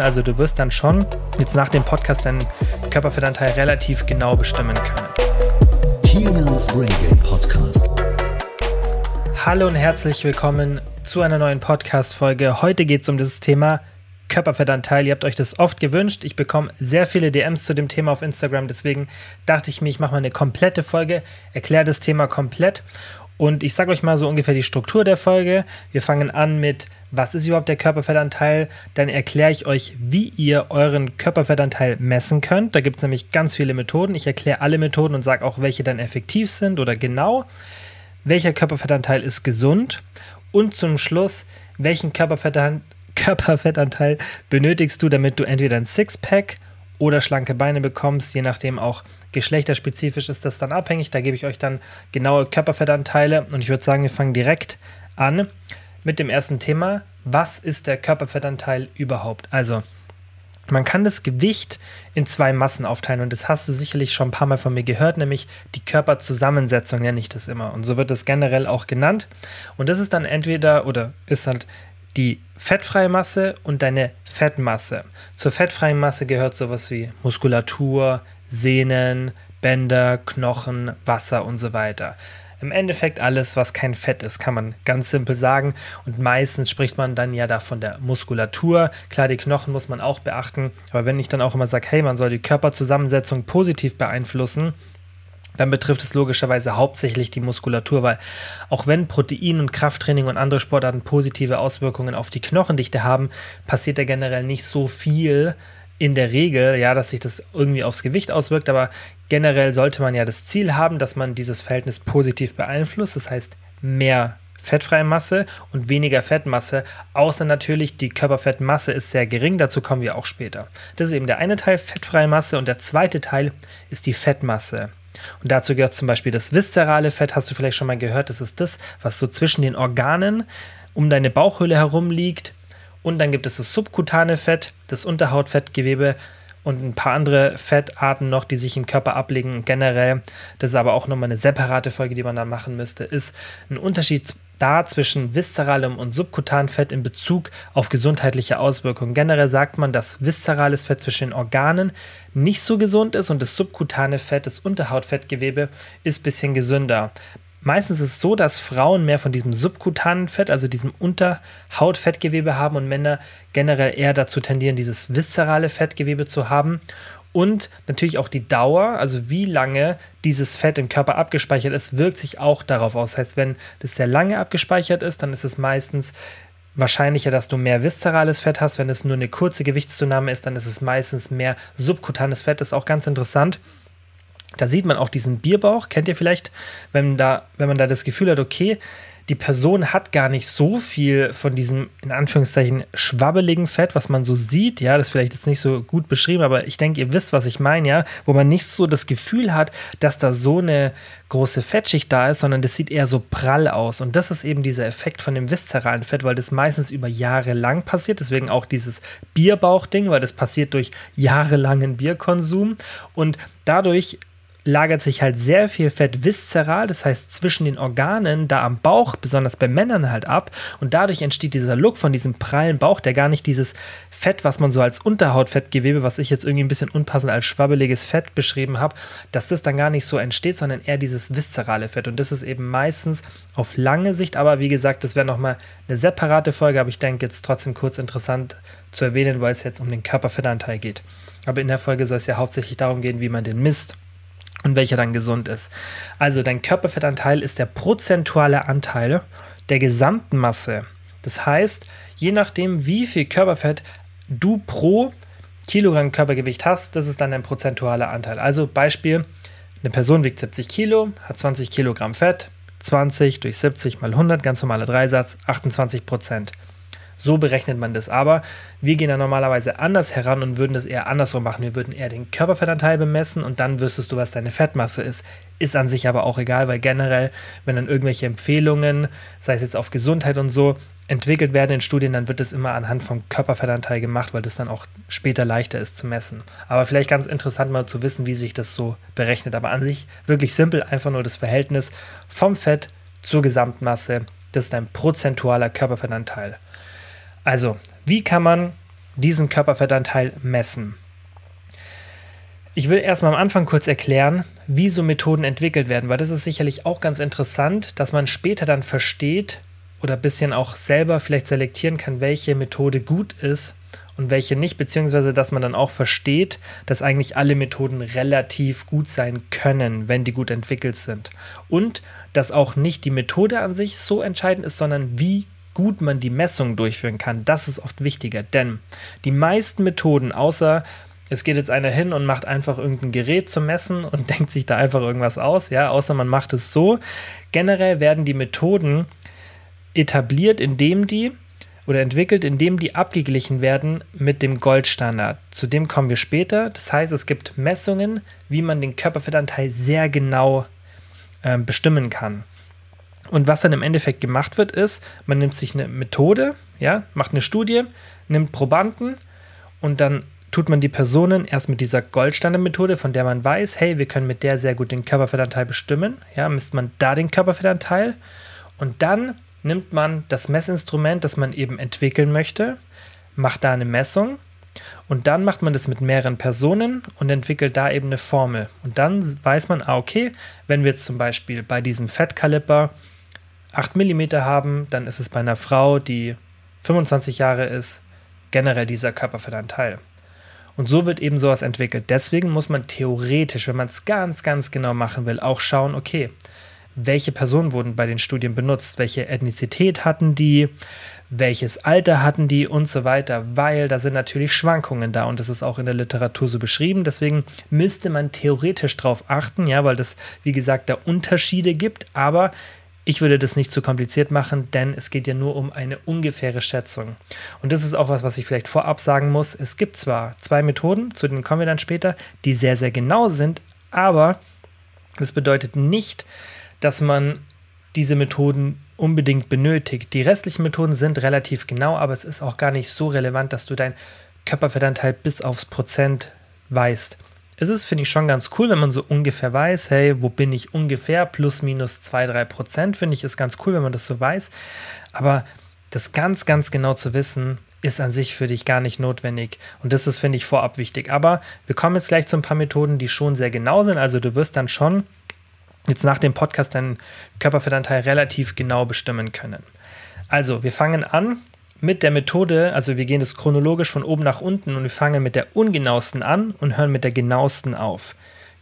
Also du wirst dann schon jetzt nach dem Podcast deinen Körperfettanteil relativ genau bestimmen können. Kilians Brain Game Podcast. Hallo und herzlich willkommen zu einer neuen Podcast-Folge. Heute geht es um das Thema Körperfettanteil. Ihr habt euch das oft gewünscht. Ich bekomme sehr viele DMs zu dem Thema auf Instagram. Deswegen dachte ich mir, ich mache mal eine komplette Folge, erkläre das Thema komplett. Und ich sage euch mal so ungefähr die Struktur der Folge. Wir fangen an mit was ist überhaupt der Körperfettanteil, dann erkläre ich euch, wie ihr euren Körperfettanteil messen könnt. Da gibt es nämlich ganz viele Methoden. Ich erkläre alle Methoden und sage auch, welche dann effektiv sind oder genau. Welcher Körperfettanteil ist gesund? Und zum Schluss, welchen Körperfettanteil, Körperfettanteil benötigst du, damit du entweder ein Sixpack oder schlanke Beine bekommst, je nachdem auch geschlechterspezifisch ist das dann abhängig. Da gebe ich euch dann genaue Körperfettanteile und ich würde sagen, wir fangen direkt an mit dem ersten Thema. Was ist der Körperfettanteil überhaupt? Also, man kann das Gewicht in zwei Massen aufteilen und das hast du sicherlich schon ein paar Mal von mir gehört, nämlich die Körperzusammensetzung nenne ich das immer. Und so wird es generell auch genannt. Und das ist dann entweder oder ist halt die fettfreie Masse und deine Fettmasse. Zur fettfreien Masse gehört sowas wie Muskulatur, Sehnen, Bänder, Knochen, Wasser und so weiter. Im Endeffekt alles, was kein Fett ist, kann man ganz simpel sagen. Und meistens spricht man dann ja da von der Muskulatur. Klar, die Knochen muss man auch beachten. Aber wenn ich dann auch immer sage, hey, man soll die Körperzusammensetzung positiv beeinflussen, dann betrifft es logischerweise hauptsächlich die Muskulatur, weil auch wenn Protein- und Krafttraining und andere Sportarten positive Auswirkungen auf die Knochendichte haben, passiert da generell nicht so viel in der Regel, ja, dass sich das irgendwie aufs Gewicht auswirkt, aber generell sollte man ja das Ziel haben, dass man dieses Verhältnis positiv beeinflusst. Das heißt, mehr fettfreie Masse und weniger Fettmasse, außer natürlich die Körperfettmasse ist sehr gering, dazu kommen wir auch später. Das ist eben der eine Teil, fettfreie Masse, und der zweite Teil ist die Fettmasse. Und dazu gehört zum Beispiel das viszerale Fett, hast du vielleicht schon mal gehört, das ist das, was so zwischen den Organen um deine Bauchhöhle herum liegt. Und dann gibt es das subkutane Fett, das Unterhautfettgewebe, und ein paar andere Fettarten noch, die sich im Körper ablegen. Generell, das ist aber auch nochmal eine separate Folge, die man dann machen müsste, ist ein Unterschied da zwischen viszeralem und subkutanem Fett in Bezug auf gesundheitliche Auswirkungen. Generell sagt man, dass viszerales Fett zwischen den Organen nicht so gesund ist und das subkutane Fett, das Unterhautfettgewebe, ist ein bisschen gesünder. Meistens ist es so, dass Frauen mehr von diesem subkutanen Fett, also diesem Unterhautfettgewebe haben und Männer generell eher dazu tendieren, dieses viszerale Fettgewebe zu haben. Und natürlich auch die Dauer, also wie lange dieses Fett im Körper abgespeichert ist, wirkt sich auch darauf aus. Das heißt, wenn das sehr lange abgespeichert ist, dann ist es meistens wahrscheinlicher, dass du mehr viszerales Fett hast. Wenn es nur eine kurze Gewichtszunahme ist, dann ist es meistens mehr subkutanes Fett. Das ist auch ganz interessant. Da sieht man auch diesen Bierbauch, kennt ihr vielleicht, wenn, da, wenn man da das Gefühl hat, okay, die Person hat gar nicht so viel von diesem, in Anführungszeichen, schwabbeligen Fett, was man so sieht. Ja, das ist vielleicht jetzt nicht so gut beschrieben, aber ich denke, ihr wisst, was ich meine, ja, wo man nicht so das Gefühl hat, dass da so eine große Fettschicht da ist, sondern das sieht eher so prall aus. Und das ist eben dieser Effekt von dem viszeralen Fett, weil das meistens über Jahre lang passiert. Deswegen auch dieses Bierbauchding, weil das passiert durch jahrelangen Bierkonsum. Und dadurch lagert sich halt sehr viel Fett viszeral, das heißt zwischen den Organen, da am Bauch, besonders bei Männern halt ab. Und dadurch entsteht dieser Look von diesem prallen Bauch, der gar nicht dieses Fett, was man so als Unterhautfettgewebe, was ich jetzt irgendwie ein bisschen unpassend als schwabbeliges Fett beschrieben habe, dass das dann gar nicht so entsteht, sondern eher dieses viszerale Fett. Und das ist eben meistens auf lange Sicht, aber wie gesagt, das wäre nochmal eine separate Folge, aber ich denke jetzt trotzdem kurz interessant zu erwähnen, weil es jetzt um den Körperfettanteil geht. Aber in der Folge soll es ja hauptsächlich darum gehen, wie man den misst und welcher dann gesund ist. Also dein Körperfettanteil ist der prozentuale Anteil der gesamten Masse. Das heißt, je nachdem, wie viel Körperfett du pro Kilogramm Körpergewicht hast, das ist dann dein prozentualer Anteil. Also Beispiel, eine Person wiegt 70 Kilo, hat 20 Kilogramm Fett, 20 durch 70 mal 100, ganz normaler Dreisatz, 28 Prozent. So berechnet man das. Aber wir gehen da normalerweise anders heran und würden das eher andersrum machen. Wir würden eher den Körperfettanteil bemessen und dann wüsstest du, was deine Fettmasse ist. Ist an sich aber auch egal, weil generell, wenn dann irgendwelche Empfehlungen, sei es jetzt auf Gesundheit und so, entwickelt werden in Studien, dann wird das immer anhand vom Körperfettanteil gemacht, weil das dann auch später leichter ist zu messen. Aber vielleicht ganz interessant mal zu wissen, wie sich das so berechnet. Aber an sich wirklich simpel, einfach nur das Verhältnis vom Fett zur Gesamtmasse. Das ist ein prozentualer Körperfettanteil. Also, wie kann man diesen Körperfettanteil messen. Ich will erstmal am Anfang kurz erklären, wie so Methoden entwickelt werden, weil das ist sicherlich auch ganz interessant, dass man später dann versteht oder ein bisschen auch selber vielleicht selektieren kann, welche Methode gut ist und welche nicht, beziehungsweise dass man dann auch versteht, dass eigentlich alle Methoden relativ gut sein können, wenn die gut entwickelt sind. Und dass auch nicht die Methode an sich so entscheidend ist, sondern wie gut man die Messung durchführen kann. Das ist oft wichtiger, denn die meisten Methoden, außer es geht jetzt einer hin und macht einfach irgendein Gerät zum Messen und denkt sich da einfach irgendwas aus, ja, außer man macht es so. Generell werden die Methoden etabliert, indem die oder entwickelt, indem die abgeglichen werden mit dem Goldstandard. Zu dem kommen wir später. Das heißt, es gibt Messungen, wie man den Körperfettanteil sehr genau äh, bestimmen kann. Und was dann im Endeffekt gemacht wird, ist, man nimmt sich eine Methode, ja, macht eine Studie, nimmt Probanden und dann tut man die Personen erst mit dieser Goldstandardmethode, von der man weiß, hey, wir können mit der sehr gut den Körperfettanteil bestimmen. Ja, misst man da den Körperfettanteil und dann nimmt man das Messinstrument, das man eben entwickeln möchte, macht da eine Messung und dann macht man das mit mehreren Personen und entwickelt da eben eine Formel. Und dann weiß man, ah, okay, wenn wir jetzt zum Beispiel bei diesem Fettkaliper 8 mm haben, dann ist es bei einer Frau, die 25 Jahre ist, generell dieser Körperfettanteil. Und so wird eben sowas entwickelt. Deswegen muss man theoretisch, wenn man es ganz, ganz genau machen will, auch schauen, okay, welche Personen wurden bei den Studien benutzt, welche Ethnizität hatten die, welches Alter hatten die und so weiter, weil da sind natürlich Schwankungen da und das ist auch in der Literatur so beschrieben. Deswegen müsste man theoretisch darauf achten, ja, weil das, wie gesagt, da Unterschiede gibt, aber ich würde das nicht zu kompliziert machen, denn es geht ja nur um eine ungefähre Schätzung. Und das ist auch was, was ich vielleicht vorab sagen muss. Es gibt zwar zwei Methoden, zu denen kommen wir dann später, die sehr, sehr genau sind, aber das bedeutet nicht, dass man diese Methoden unbedingt benötigt. Die restlichen Methoden sind relativ genau, aber es ist auch gar nicht so relevant, dass du dein Körperfettanteil bis aufs Prozent weißt es ist, finde ich, schon ganz cool, wenn man so ungefähr weiß, hey, wo bin ich ungefähr, plus minus 2, 3 Prozent, finde ich, ist ganz cool, wenn man das so weiß. Aber das ganz, ganz genau zu wissen, ist an sich für dich gar nicht notwendig. Und das ist, finde ich, vorab wichtig. Aber wir kommen jetzt gleich zu ein paar Methoden, die schon sehr genau sind. Also du wirst dann schon jetzt nach dem Podcast deinen Körperfettanteil relativ genau bestimmen können. Also, wir fangen an mit der Methode, also wir gehen das chronologisch von oben nach unten und wir fangen mit der ungenauesten an und hören mit der genauesten auf.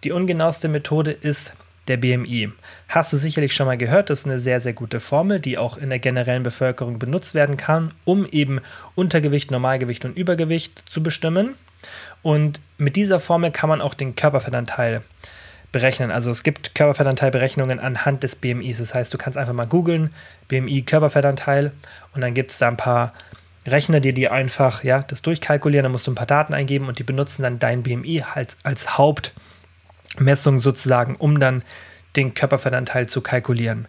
Die ungenaueste Methode ist der BMI. Hast du sicherlich schon mal gehört, das ist eine sehr, sehr gute Formel, die auch in der generellen Bevölkerung benutzt werden kann, um eben Untergewicht, Normalgewicht und Übergewicht zu bestimmen. Und mit dieser Formel kann man auch den Körperfettanteil berechnen. Also es gibt Körperfettanteilberechnungen anhand des BMIs. Das heißt, du kannst einfach mal googeln, BMI Körperfettanteil und dann gibt es da ein paar Rechner, die dir einfach ja, das durchkalkulieren, dann musst du ein paar Daten eingeben und die benutzen dann dein BMI als, als Hauptmessung sozusagen, um dann den Körperfettanteil zu kalkulieren.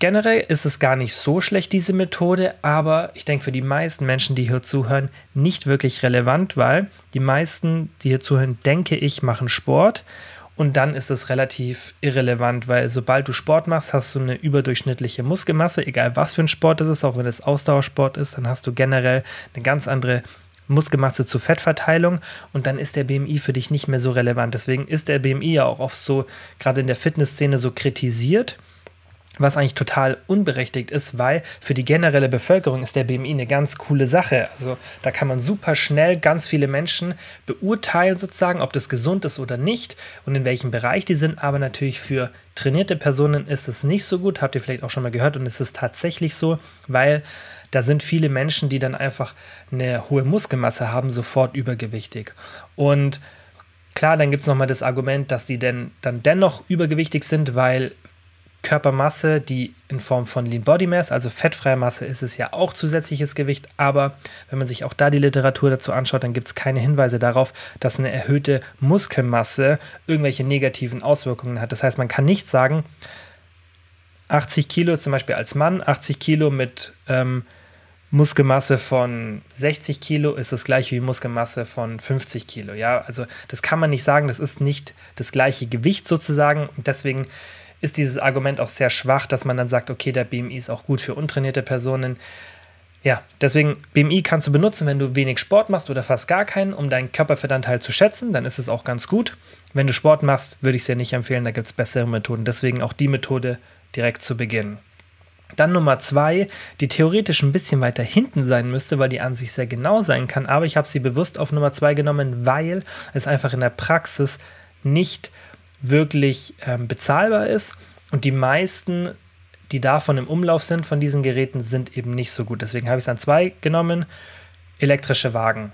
Generell ist es gar nicht so schlecht, diese Methode, aber ich denke für die meisten Menschen, die hier zuhören, nicht wirklich relevant, weil die meisten, die hier zuhören, denke ich, machen Sport und dann ist es relativ irrelevant, weil sobald du Sport machst, hast du eine überdurchschnittliche Muskelmasse, egal was für ein Sport es ist, auch wenn es Ausdauersport ist, dann hast du generell eine ganz andere Muskelmasse zu Fettverteilung und dann ist der BMI für dich nicht mehr so relevant. Deswegen ist der BMI ja auch oft so, gerade in der Fitnessszene, so kritisiert was eigentlich total unberechtigt ist, weil für die generelle Bevölkerung ist der BMI eine ganz coole Sache. Also da kann man super schnell ganz viele Menschen beurteilen, sozusagen, ob das gesund ist oder nicht und in welchem Bereich die sind. Aber natürlich für trainierte Personen ist es nicht so gut, habt ihr vielleicht auch schon mal gehört und es ist tatsächlich so, weil da sind viele Menschen, die dann einfach eine hohe Muskelmasse haben, sofort übergewichtig. Und Klar, dann gibt es nochmal das Argument, dass die denn dann dennoch übergewichtig sind, weil Körpermasse, die in Form von Lean Body Mass, also fettfreie Masse, ist es ja auch zusätzliches Gewicht. Aber wenn man sich auch da die Literatur dazu anschaut, dann gibt es keine Hinweise darauf, dass eine erhöhte Muskelmasse irgendwelche negativen Auswirkungen hat. Das heißt, man kann nicht sagen, 80 Kilo zum Beispiel als Mann, 80 Kilo mit ähm, Muskelmasse von 60 Kilo ist das gleiche wie Muskelmasse von 50 Kilo. Ja, also das kann man nicht sagen, das ist nicht das gleiche Gewicht sozusagen. Deswegen ist dieses Argument auch sehr schwach, dass man dann sagt, okay, der BMI ist auch gut für untrainierte Personen. Ja, deswegen BMI kannst du benutzen, wenn du wenig Sport machst oder fast gar keinen, um deinen Körperfettanteil zu schätzen, dann ist es auch ganz gut. Wenn du Sport machst, würde ich es dir nicht empfehlen, da gibt es bessere Methoden. Deswegen auch die Methode direkt zu Beginn. Dann Nummer zwei, die theoretisch ein bisschen weiter hinten sein müsste, weil die an sich sehr genau sein kann. Aber ich habe sie bewusst auf Nummer zwei genommen, weil es einfach in der Praxis nicht wirklich ähm, bezahlbar ist. Und die meisten, die davon im Umlauf sind, von diesen Geräten, sind eben nicht so gut. Deswegen habe ich es an zwei genommen. Elektrische Wagen.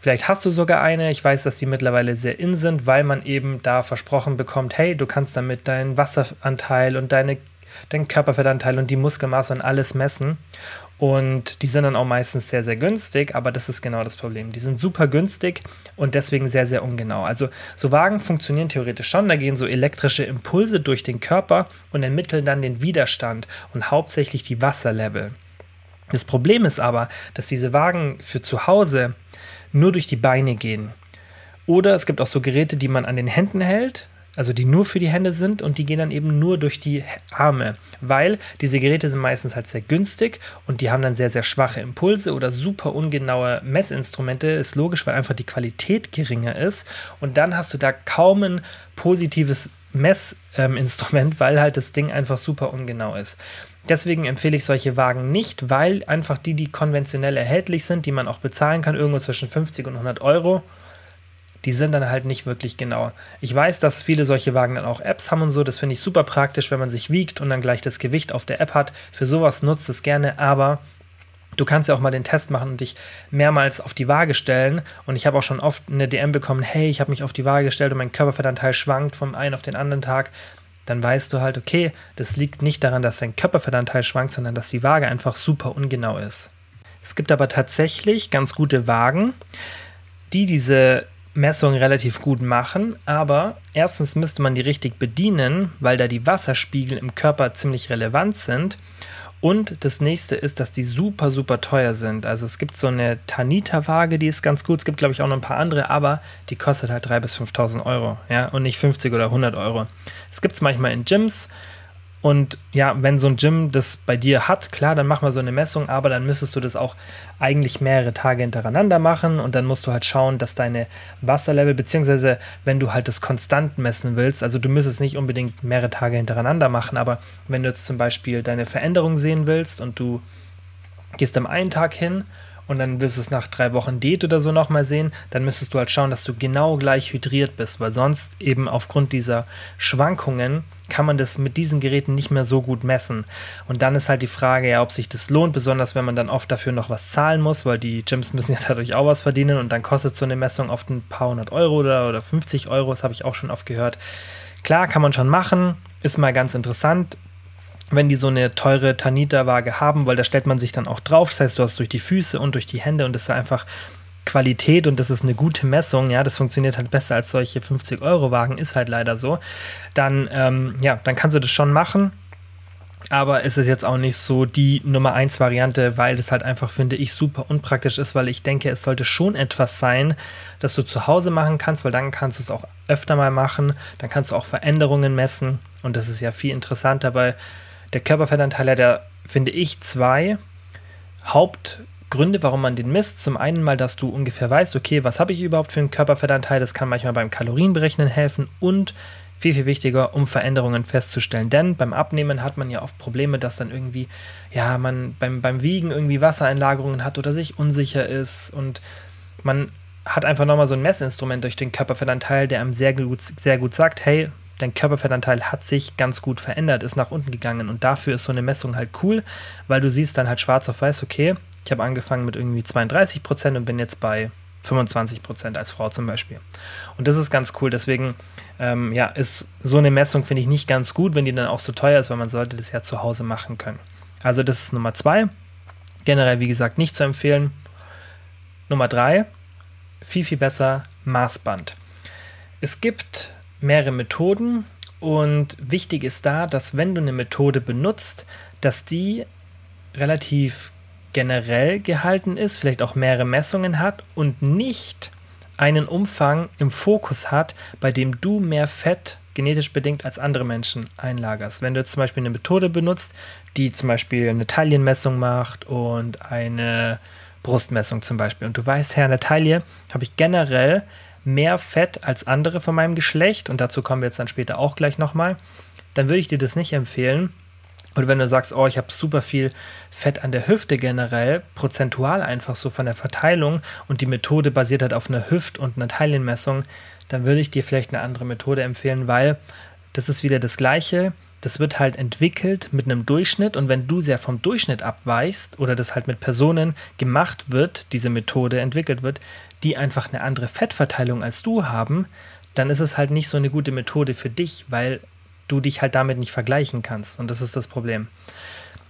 Vielleicht hast du sogar eine. Ich weiß, dass die mittlerweile sehr in sind, weil man eben da versprochen bekommt, hey, du kannst damit deinen Wasseranteil und deine, deinen Körperfettanteil und die Muskelmasse und alles messen. Und die sind dann auch meistens sehr, sehr günstig, aber das ist genau das Problem. Die sind super günstig und deswegen sehr, sehr ungenau. Also so Wagen funktionieren theoretisch schon, da gehen so elektrische Impulse durch den Körper und ermitteln dann den Widerstand und hauptsächlich die Wasserlevel. Das Problem ist aber, dass diese Wagen für zu Hause nur durch die Beine gehen. Oder es gibt auch so Geräte, die man an den Händen hält, also die nur für die Hände sind und die gehen dann eben nur durch die Arme, weil diese Geräte sind meistens halt sehr günstig und die haben dann sehr, sehr schwache Impulse oder super ungenaue Messinstrumente. Ist logisch, weil einfach die Qualität geringer ist und dann hast du da kaum ein positives Messinstrument, ähm, weil halt das Ding einfach super ungenau ist. Deswegen empfehle ich solche Wagen nicht, weil einfach die, die konventionell erhältlich sind, die man auch bezahlen kann, irgendwo zwischen 50 und 100 Euro, die sind dann halt nicht wirklich genau. Ich weiß, dass viele solche Wagen dann auch Apps haben und so. Das finde ich super praktisch, wenn man sich wiegt und dann gleich das Gewicht auf der App hat. Für sowas nutzt es gerne, aber Du kannst ja auch mal den Test machen und dich mehrmals auf die Waage stellen. Und ich habe auch schon oft eine DM bekommen, hey, ich habe mich auf die Waage gestellt und mein Körperfettanteil schwankt vom einen auf den anderen Tag dann weißt du halt, okay, das liegt nicht daran, dass dein Körperfettanteil schwankt, sondern dass die Waage einfach super ungenau ist. Es gibt aber tatsächlich ganz gute Wagen, die diese Messung relativ gut machen, aber erstens müsste man die richtig bedienen, weil da die Wasserspiegel im Körper ziemlich relevant sind und das nächste ist, dass die super, super teuer sind. Also es gibt so eine Tanita-Waage, die ist ganz gut. Es gibt, glaube ich, auch noch ein paar andere, aber die kostet halt 3.000 bis 5.000 Euro. Ja, und nicht 50 oder 100 Euro. Es gibt es manchmal in Gyms. Und ja, wenn so ein Gym das bei dir hat, klar, dann mach mal so eine Messung, aber dann müsstest du das auch eigentlich mehrere Tage hintereinander machen und dann musst du halt schauen, dass deine Wasserlevel, beziehungsweise wenn du halt das konstant messen willst, also du müsstest nicht unbedingt mehrere Tage hintereinander machen, aber wenn du jetzt zum Beispiel deine Veränderung sehen willst und du gehst am einen Tag hin und dann wirst du es nach drei Wochen Diät oder so nochmal sehen, dann müsstest du halt schauen, dass du genau gleich hydriert bist, weil sonst eben aufgrund dieser Schwankungen kann man das mit diesen Geräten nicht mehr so gut messen. Und dann ist halt die Frage, ja, ob sich das lohnt, besonders wenn man dann oft dafür noch was zahlen muss, weil die Gyms müssen ja dadurch auch was verdienen und dann kostet so eine Messung oft ein paar hundert Euro oder, oder 50 Euro, das habe ich auch schon oft gehört. Klar, kann man schon machen, ist mal ganz interessant, wenn die so eine teure Tanita-Waage haben, weil da stellt man sich dann auch drauf. Das heißt, du hast durch die Füße und durch die Hände und das ist einfach Qualität und das ist eine gute Messung, ja, das funktioniert halt besser als solche 50-Euro-Wagen, ist halt leider so, dann, ähm, ja, dann kannst du das schon machen. Aber es ist jetzt auch nicht so die Nummer 1 Variante, weil das halt einfach, finde ich, super unpraktisch ist, weil ich denke, es sollte schon etwas sein, das du zu Hause machen kannst, weil dann kannst du es auch öfter mal machen, dann kannst du auch Veränderungen messen und das ist ja viel interessanter, weil der Körperfettanteil hat ja, finde ich, zwei Haupt- Gründe, warum man den misst. Zum einen mal, dass du ungefähr weißt, okay, was habe ich überhaupt für einen Körperfettanteil? Das kann manchmal beim Kalorienberechnen helfen und viel, viel wichtiger, um Veränderungen festzustellen. Denn beim Abnehmen hat man ja oft Probleme, dass dann irgendwie, ja, man beim, beim Wiegen irgendwie Wassereinlagerungen hat oder sich unsicher ist und man hat einfach nochmal so ein Messinstrument durch den Körperfettanteil, der einem sehr gut, sehr gut sagt, hey, dein Körperfettanteil hat sich ganz gut verändert, ist nach unten gegangen und dafür ist so eine Messung halt cool, weil du siehst dann halt schwarz auf weiß, okay, ich habe angefangen mit irgendwie 32 Prozent und bin jetzt bei 25 Prozent als Frau zum Beispiel. Und das ist ganz cool. Deswegen, ähm, ja, ist so eine Messung, finde ich, nicht ganz gut, wenn die dann auch so teuer ist, weil man sollte das ja zu Hause machen können. Also das ist Nummer zwei. Generell, wie gesagt, nicht zu empfehlen. Nummer drei, viel, viel besser Maßband. Es gibt mehrere Methoden und wichtig ist da, dass wenn du eine Methode benutzt, dass die relativ generell gehalten ist, vielleicht auch mehrere Messungen hat und nicht einen Umfang im Fokus hat, bei dem du mehr Fett genetisch bedingt als andere Menschen einlagerst. Wenn du jetzt zum Beispiel eine Methode benutzt, die zum Beispiel eine Taillenmessung macht und eine Brustmessung zum Beispiel. Und du weißt, Herr, in der Taille habe ich generell mehr Fett als andere von meinem Geschlecht und dazu kommen wir jetzt dann später auch gleich nochmal, dann würde ich dir das nicht empfehlen. Oder wenn du sagst, oh, ich habe super viel Fett an der Hüfte generell, prozentual einfach so von der Verteilung und die Methode basiert halt auf einer Hüft- und einer Teilienmessung, dann würde ich dir vielleicht eine andere Methode empfehlen, weil das ist wieder das Gleiche. Das wird halt entwickelt mit einem Durchschnitt und wenn du sehr vom Durchschnitt abweichst oder das halt mit Personen gemacht wird, diese Methode entwickelt wird, die einfach eine andere Fettverteilung als du haben, dann ist es halt nicht so eine gute Methode für dich, weil du dich halt damit nicht vergleichen kannst. Und das ist das Problem.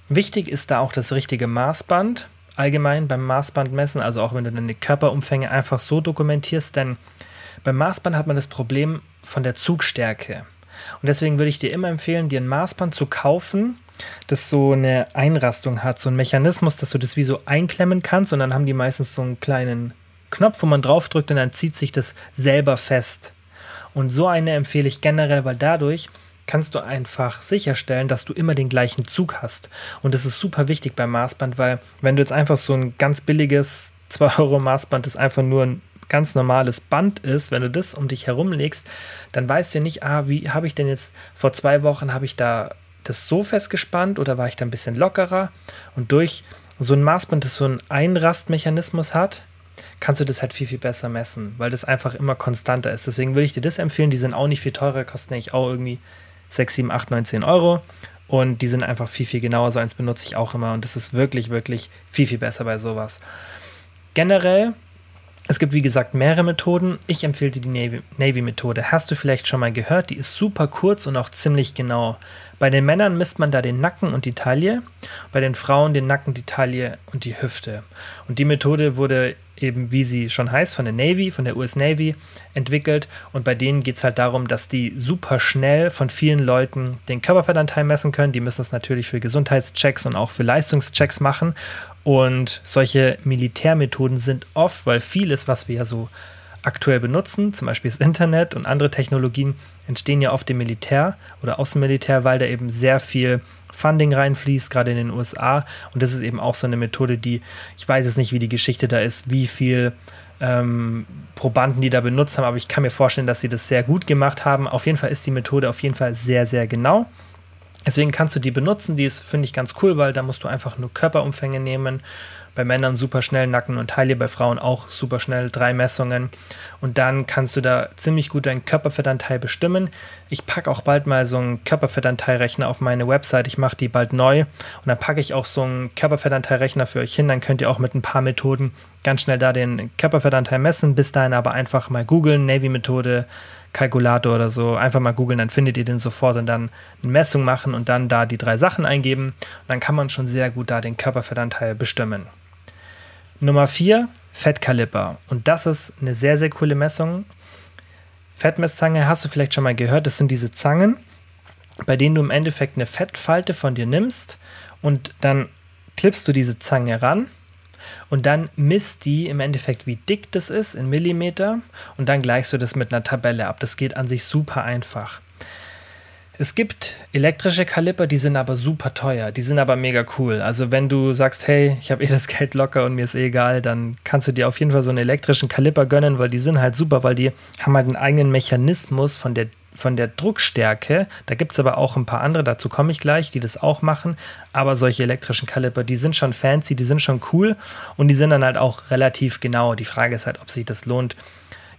Wichtig ist da auch das richtige Maßband. Allgemein beim Maßbandmessen, also auch wenn du deine Körperumfänge einfach so dokumentierst, denn beim Maßband hat man das Problem von der Zugstärke. Und deswegen würde ich dir immer empfehlen, dir ein Maßband zu kaufen, das so eine Einrastung hat, so ein Mechanismus, dass du das wie so einklemmen kannst und dann haben die meistens so einen kleinen Knopf, wo man draufdrückt und dann zieht sich das selber fest. Und so eine empfehle ich generell, weil dadurch kannst du einfach sicherstellen, dass du immer den gleichen Zug hast. Und das ist super wichtig beim Maßband, weil wenn du jetzt einfach so ein ganz billiges 2 Euro Maßband, das einfach nur ein ganz normales Band ist, wenn du das um dich herumlegst, dann weißt du nicht, ah, wie habe ich denn jetzt vor zwei Wochen, habe ich da das so festgespannt oder war ich da ein bisschen lockerer? Und durch so ein Maßband, das so einen Einrastmechanismus hat, kannst du das halt viel, viel besser messen, weil das einfach immer konstanter ist. Deswegen würde ich dir das empfehlen. Die sind auch nicht viel teurer, kosten eigentlich auch irgendwie 6, 7, 8, 9, 10 Euro. Und die sind einfach viel, viel genauer. So eins benutze ich auch immer. Und das ist wirklich, wirklich viel, viel besser bei sowas. Generell, es gibt wie gesagt mehrere Methoden. Ich empfehle dir die Navy-Methode. Hast du vielleicht schon mal gehört? Die ist super kurz und auch ziemlich genau. Bei den Männern misst man da den Nacken und die Taille. Bei den Frauen den Nacken, die Taille und die Hüfte. Und die Methode wurde eben, wie sie schon heißt, von der Navy, von der US Navy entwickelt. Und bei denen geht es halt darum, dass die super schnell von vielen Leuten den Körperfettanteil messen können. Die müssen das natürlich für Gesundheitschecks und auch für Leistungschecks machen. Und solche Militärmethoden sind oft, weil vieles, was wir ja so aktuell benutzen, zum Beispiel das Internet und andere Technologien, entstehen ja oft im Militär oder aus dem Militär, weil da eben sehr viel Funding reinfließt, gerade in den USA. Und das ist eben auch so eine Methode, die, ich weiß jetzt nicht, wie die Geschichte da ist, wie viel ähm, Probanden die da benutzt haben, aber ich kann mir vorstellen, dass sie das sehr gut gemacht haben. Auf jeden Fall ist die Methode auf jeden Fall sehr, sehr genau. Deswegen kannst du die benutzen. Die ist, finde ich, ganz cool, weil da musst du einfach nur Körperumfänge nehmen bei Männern super schnell Nacken und Taille, bei Frauen auch super schnell drei Messungen. Und dann kannst du da ziemlich gut deinen Körperfettanteil bestimmen. Ich packe auch bald mal so einen Körperfettanteilrechner auf meine Website. Ich mache die bald neu. Und dann packe ich auch so einen Körperfettanteilrechner für euch hin. Dann könnt ihr auch mit ein paar Methoden ganz schnell da den Körperfettanteil messen. Bis dahin aber einfach mal googeln, Navy-Methode, Kalkulator oder so, einfach mal googeln, dann findet ihr den sofort und dann eine Messung machen und dann da die drei Sachen eingeben. Und dann kann man schon sehr gut da den Körperfettanteil bestimmen. Nummer 4, Fettkaliber. Und das ist eine sehr, sehr coole Messung. Fettmesszange hast du vielleicht schon mal gehört. Das sind diese Zangen, bei denen du im Endeffekt eine Fettfalte von dir nimmst und dann klippst du diese Zange ran und dann misst die im Endeffekt, wie dick das ist in Millimeter und dann gleichst du das mit einer Tabelle ab. Das geht an sich super einfach. Es gibt elektrische Kaliper, die sind aber super teuer, die sind aber mega cool. Also wenn du sagst, hey, ich habe eh das Geld locker und mir ist eh egal, dann kannst du dir auf jeden Fall so einen elektrischen Kaliper gönnen, weil die sind halt super, weil die haben halt einen eigenen Mechanismus von der von der Druckstärke, da gibt es aber auch ein paar andere, dazu komme ich gleich, die das auch machen, aber solche elektrischen Kaliper, die sind schon fancy, die sind schon cool und die sind dann halt auch relativ genau. Die Frage ist halt, ob sich das lohnt,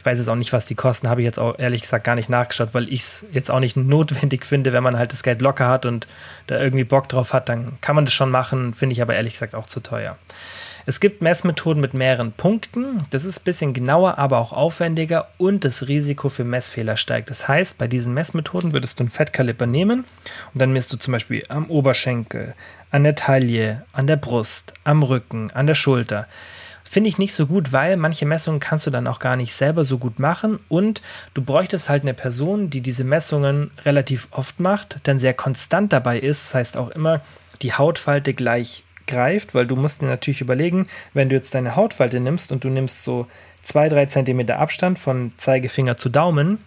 weiß jetzt auch nicht, was die kosten, habe ich jetzt auch ehrlich gesagt gar nicht nachgeschaut, weil ich es jetzt auch nicht notwendig finde, wenn man halt das Geld locker hat und da irgendwie Bock drauf hat, dann kann man das schon machen, finde ich aber ehrlich gesagt auch zu teuer. Es gibt Messmethoden mit mehreren Punkten. Das ist ein bisschen genauer, aber auch aufwendiger und das Risiko für Messfehler steigt. Das heißt, bei diesen Messmethoden würdest du einen Fettkaliber nehmen und dann misst du zum Beispiel am Oberschenkel, an der Taille, an der Brust, am Rücken, an der Schulter. Finde ich nicht so gut, weil manche Messungen kannst du dann auch gar nicht selber so gut machen und du bräuchtest halt eine Person, die diese Messungen relativ oft macht, dann sehr konstant dabei ist. Das heißt auch immer die Hautfalte gleich greift, weil du musst dir natürlich überlegen, wenn du jetzt deine Hautfalte nimmst und du nimmst so zwei, drei Zentimeter Abstand von Zeigefinger zu Daumen,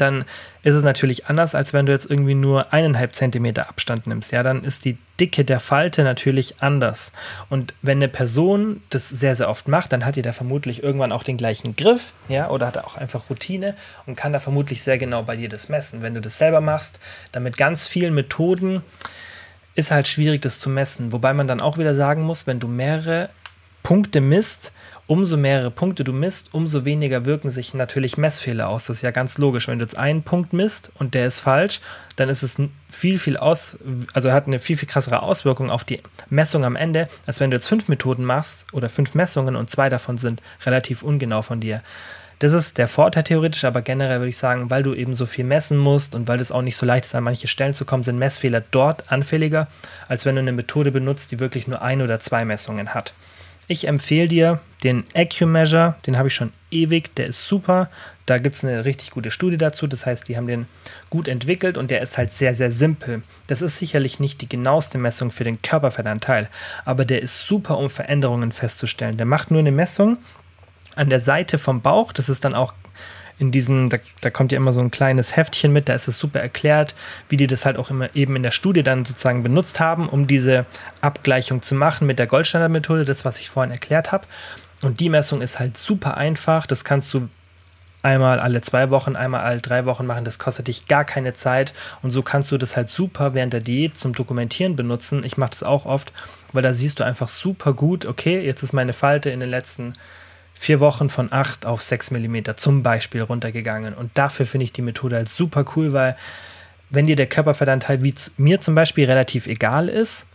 dann ist es natürlich anders, als wenn du jetzt irgendwie nur eineinhalb Zentimeter Abstand nimmst. Ja, dann ist die Dicke der Falte natürlich anders. Und wenn eine Person das sehr, sehr oft macht, dann hat die da vermutlich irgendwann auch den gleichen Griff, ja, oder hat auch einfach Routine und kann da vermutlich sehr genau bei dir das messen. Wenn du das selber machst, dann mit ganz vielen Methoden, ist halt schwierig, das zu messen. Wobei man dann auch wieder sagen muss, wenn du mehrere Punkte misst, umso mehrere Punkte du misst, umso weniger wirken sich natürlich Messfehler aus. Das ist ja ganz logisch. Wenn du jetzt einen Punkt misst und der ist falsch, dann ist es viel, viel aus, also hat eine viel, viel krassere Auswirkung auf die Messung am Ende, als wenn du jetzt fünf Methoden machst oder fünf Messungen und zwei davon sind relativ ungenau von dir. Das ist der Vorteil theoretisch, aber generell würde ich sagen, weil du eben so viel messen musst und weil es auch nicht so leicht ist, an manche Stellen zu kommen, sind Messfehler dort anfälliger, als wenn du eine Methode benutzt, die wirklich nur ein oder zwei Messungen hat. Ich empfehle dir den AccuMeasure, den habe ich schon ewig, der ist super. Da gibt es eine richtig gute Studie dazu, das heißt, die haben den gut entwickelt und der ist halt sehr, sehr simpel. Das ist sicherlich nicht die genaueste Messung für den Körperfettanteil, aber der ist super, um Veränderungen festzustellen. Der macht nur eine Messung an der Seite vom Bauch, das ist dann auch in diesem, da, da, kommt ja immer so ein kleines Heftchen mit, da ist es super erklärt, wie die das halt auch immer eben in der Studie dann sozusagen benutzt haben, um diese Abgleichung zu machen mit der Goldstandardmethode, das, was ich vorhin erklärt habe. Und die Messung ist halt super einfach, das kannst du einmal alle zwei Wochen, einmal alle drei Wochen machen. Das kostet dich gar keine Zeit und so kannst du das halt super während der Diät zum Dokumentieren benutzen. Ich mache das auch oft, weil da siehst du einfach super gut, okay, jetzt ist meine Falte in den letzten vier Wochen von 8 auf 6 mm zum Beispiel runtergegangen. Und dafür finde ich die Methode halt super cool, weil wenn dir der Körperfettanteil wie mir zum Beispiel relativ egal ist,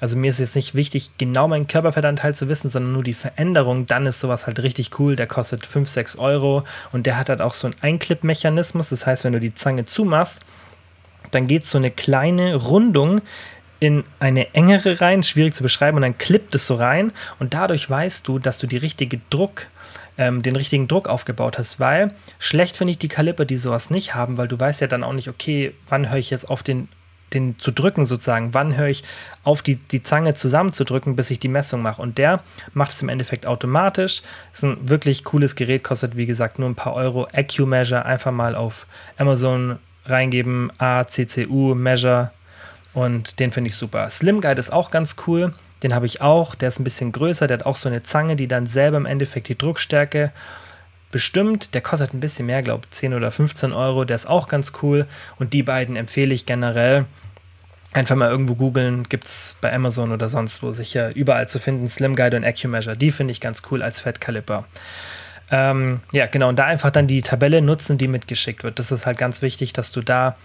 also mir ist jetzt nicht wichtig, genau meinen Körperfettanteil zu wissen, sondern nur die Veränderung, dann ist sowas halt richtig cool. Der kostet 5, 6 Euro und der hat halt auch so einen Einklipp-Mechanismus. Das heißt, wenn du die Zange zumachst, dann geht so eine kleine Rundung in eine engere rein, schwierig zu beschreiben, und dann klippt es so rein und dadurch weißt du, dass du die richtige Druck, ähm, den richtigen Druck aufgebaut hast, weil schlecht finde ich die Kaliper, die sowas nicht haben, weil du weißt ja dann auch nicht, okay, wann höre ich jetzt auf den, den zu drücken sozusagen, wann höre ich auf die, die Zange zusammenzudrücken, bis ich die Messung mache. Und der macht es im Endeffekt automatisch. Ist ein wirklich cooles Gerät, kostet wie gesagt nur ein paar Euro. AccuMeasure, einfach mal auf Amazon reingeben, ACCU Measure und den finde ich super. Slim Guide ist auch ganz cool. Den habe ich auch. Der ist ein bisschen größer. Der hat auch so eine Zange, die dann selber im Endeffekt die Druckstärke bestimmt. Der kostet ein bisschen mehr, glaube ich, 10 oder 15 Euro. Der ist auch ganz cool. Und die beiden empfehle ich generell. Einfach mal irgendwo googeln, gibt es bei Amazon oder sonst wo sicher überall zu finden. Slim Guide und AccuMeasure. Die finde ich ganz cool als Fettkaliper. Ähm, ja, genau. Und da einfach dann die Tabelle nutzen, die mitgeschickt wird. Das ist halt ganz wichtig, dass du da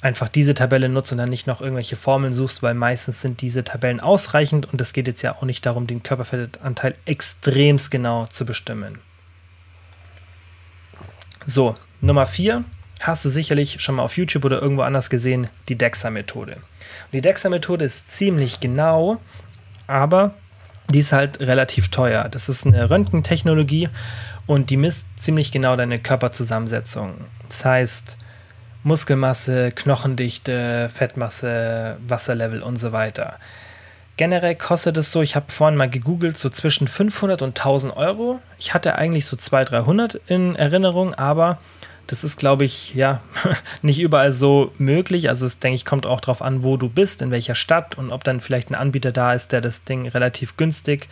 einfach diese Tabelle nutzt und dann nicht noch irgendwelche Formeln suchst, weil meistens sind diese Tabellen ausreichend und es geht jetzt ja auch nicht darum, den Körperfettanteil extremst genau zu bestimmen. So, Nummer 4 hast du sicherlich schon mal auf YouTube oder irgendwo anders gesehen, die DEXA-Methode. Die DEXA-Methode ist ziemlich genau, aber die ist halt relativ teuer. Das ist eine Röntgentechnologie und die misst ziemlich genau deine Körperzusammensetzung. Das heißt, Muskelmasse, Knochendichte, Fettmasse, Wasserlevel und so weiter. Generell kostet es so, ich habe vorhin mal gegoogelt, so zwischen 500 und 1000 Euro. Ich hatte eigentlich so 200, 300 in Erinnerung, aber das ist, glaube ich, ja, nicht überall so möglich. Also es, denke ich, kommt auch darauf an, wo du bist, in welcher Stadt und ob dann vielleicht ein Anbieter da ist, der das Ding relativ günstig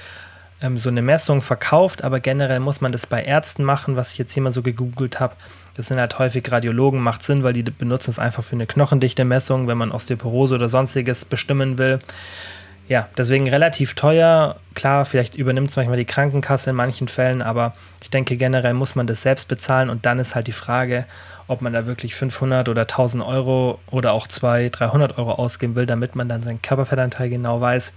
ähm, so eine Messung verkauft. Aber generell muss man das bei Ärzten machen, was ich jetzt hier mal so gegoogelt habe. Das sind halt häufig Radiologen, macht Sinn, weil die benutzen es einfach für eine Knochendichte-Messung, wenn man Osteoporose oder sonstiges bestimmen will. Ja, deswegen relativ teuer. Klar, vielleicht übernimmt es manchmal die Krankenkasse in manchen Fällen, aber ich denke generell muss man das selbst bezahlen und dann ist halt die Frage, ob man da wirklich 500 oder 1000 Euro oder auch 200, 300 Euro ausgeben will, damit man dann seinen Körperfettanteil genau weiß,